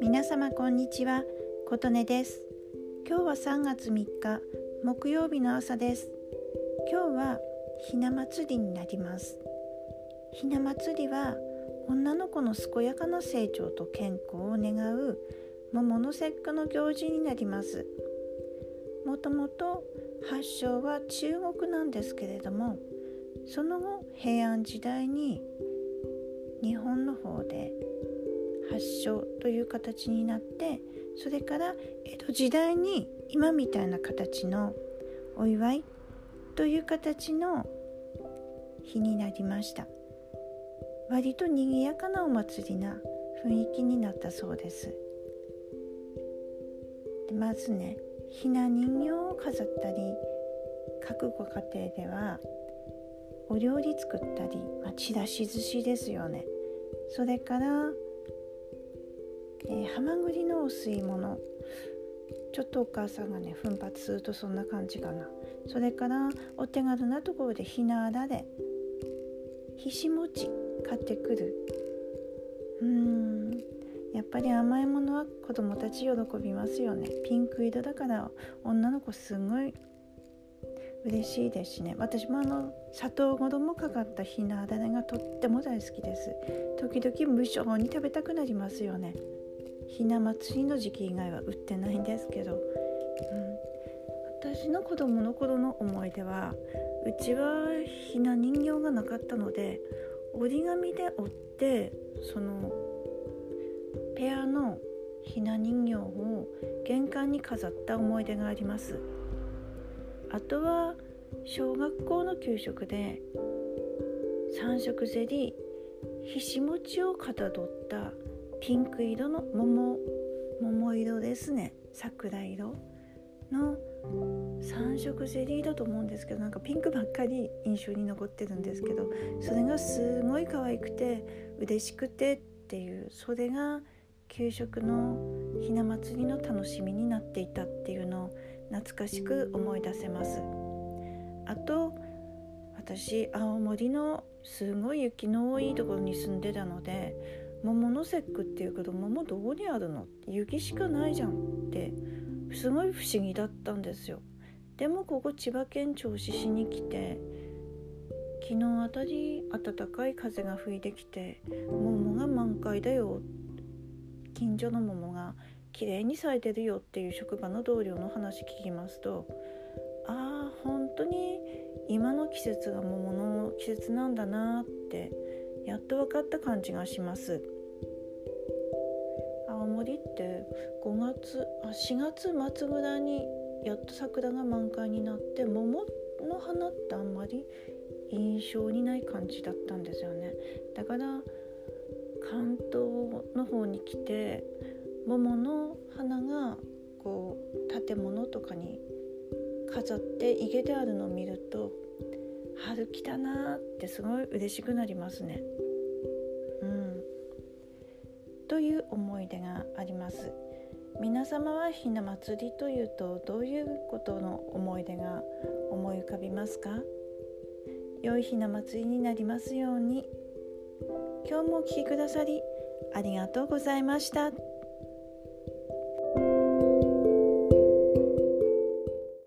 皆様こんにちは。琴音です。今日は3月3日木曜日の朝です。今日はひな祭りになります。ひな祭りは女の子の健やかな成長と健康を願う桃の節句の行事になります。もともと発祥は中国なんですけれどもその後平安時代に日本の方で発祥という形になってそれから江戸時代に今みたいな形のお祝いという形の日になりました。割と賑やかなお祭りな雰囲気になったそうです。でまずねひな人形を飾ったり各ご家庭ではお料理作ったり、まあ、ちらし寿司ですよね。それから、えー、ハマグリのお吸い物。ちょっとお母さんがね奮発するとそんな感じかな。それからお手軽なところでひなあられひし餅買ってくる。うーん。やっぱり甘いものは子供たち喜びますよね。ピンク色だから女の子すごい嬉しいですしね。私もあの砂糖衣かかったひなあられがとっても大好きです。時々無性に食べたくなりますよね。ひな祭りの時期以外は売ってないんですけど、うん、私の子供の頃の思い出はうちはひな人形がなかったので折り紙で折ってそのペアのひな人形を玄関に飾った思い出があります。あとは小学校の給食で三色ゼリーひし餅をかたどったピンク色の桃桃色ですね。桜色の3色ゼリーだと思うんですけどなんかピンクばっかり印象に残ってるんですけどそれがすごい可愛くて嬉しくてっていうそれが給食のひな祭りの楽しみになっていたっていうのを懐かしく思い出せます。あと私青森のすごい雪の多いところに住んでたので桃の節句っていうけど桃どこにあるの？雪しかないじゃんってすごい不思議だったんですよ。でもここ千葉県銚子市に来て昨日あたり暖かい風が吹いてきて桃が満開だよ。近所の桃が綺麗に咲いてるよっていう職場の同僚の話聞きますとああ本当に今の季節が桃の季節なんだなってやっと分かった感じがします。青森って5月あ4月末ぐらいにやっと桜が満開になって桃の花ってあんまり印象にない感じだったんですよね。だから関東の方に来て桃の花がこう建物とかに飾って家であるのを見ると春来たなってすごい嬉しくなりますね。うん、という思い出があります。皆様はひな祭りというとどういうことの思い出が思い浮かびますか？良いひな祭りになりますように今日もお聴きくださりありがとうございました。